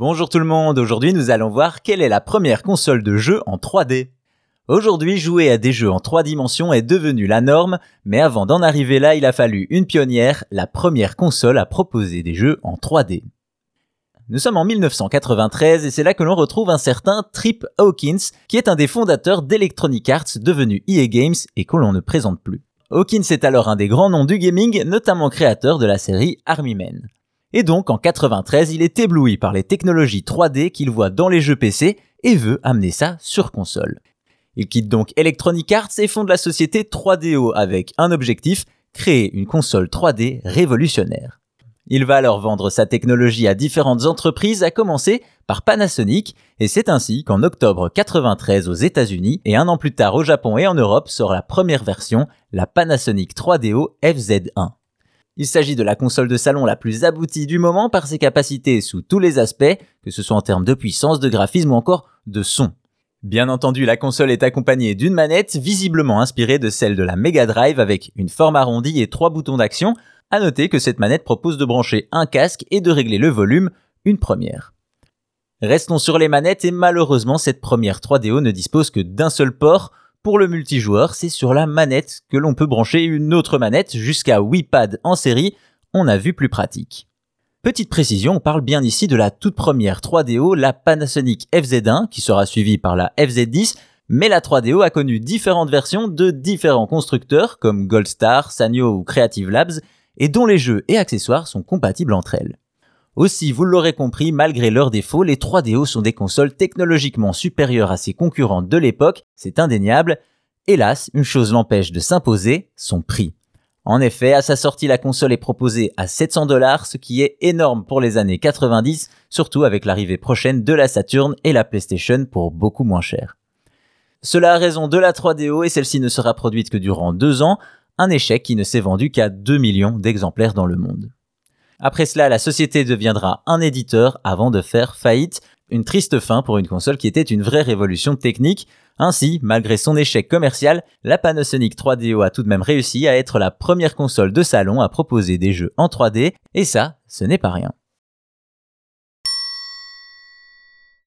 Bonjour tout le monde, aujourd'hui nous allons voir quelle est la première console de jeu en 3D. Aujourd'hui, jouer à des jeux en 3 dimensions est devenu la norme, mais avant d'en arriver là, il a fallu une pionnière, la première console à proposer des jeux en 3D. Nous sommes en 1993 et c'est là que l'on retrouve un certain Trip Hawkins, qui est un des fondateurs d'Electronic Arts devenu EA Games et que l'on ne présente plus. Hawkins est alors un des grands noms du gaming, notamment créateur de la série Army Men. Et donc en 93, il est ébloui par les technologies 3D qu'il voit dans les jeux PC et veut amener ça sur console. Il quitte donc Electronic Arts et fonde la société 3DO avec un objectif, créer une console 3D révolutionnaire. Il va alors vendre sa technologie à différentes entreprises, à commencer par Panasonic, et c'est ainsi qu'en octobre 93 aux États-Unis et un an plus tard au Japon et en Europe sort la première version, la Panasonic 3DO FZ1. Il s'agit de la console de salon la plus aboutie du moment par ses capacités sous tous les aspects, que ce soit en termes de puissance, de graphisme ou encore de son. Bien entendu, la console est accompagnée d'une manette visiblement inspirée de celle de la Mega Drive avec une forme arrondie et trois boutons d'action. À noter que cette manette propose de brancher un casque et de régler le volume, une première. Restons sur les manettes et malheureusement cette première 3DO ne dispose que d'un seul port, pour le multijoueur, c'est sur la manette que l'on peut brancher une autre manette jusqu'à 8 pads en série, on a vu plus pratique. Petite précision, on parle bien ici de la toute première 3DO, la Panasonic FZ1, qui sera suivie par la FZ10, mais la 3DO a connu différentes versions de différents constructeurs comme Goldstar, Sanyo ou Creative Labs, et dont les jeux et accessoires sont compatibles entre elles. Aussi, vous l'aurez compris, malgré leurs défauts, les 3DO sont des consoles technologiquement supérieures à ses concurrentes de l'époque, c'est indéniable. Hélas, une chose l'empêche de s'imposer, son prix. En effet, à sa sortie, la console est proposée à 700 dollars, ce qui est énorme pour les années 90, surtout avec l'arrivée prochaine de la Saturn et la PlayStation pour beaucoup moins cher. Cela a raison de la 3DO et celle-ci ne sera produite que durant deux ans, un échec qui ne s'est vendu qu'à 2 millions d'exemplaires dans le monde. Après cela, la société deviendra un éditeur avant de faire faillite. Une triste fin pour une console qui était une vraie révolution technique. Ainsi, malgré son échec commercial, la Panasonic 3DO a tout de même réussi à être la première console de salon à proposer des jeux en 3D, et ça, ce n'est pas rien.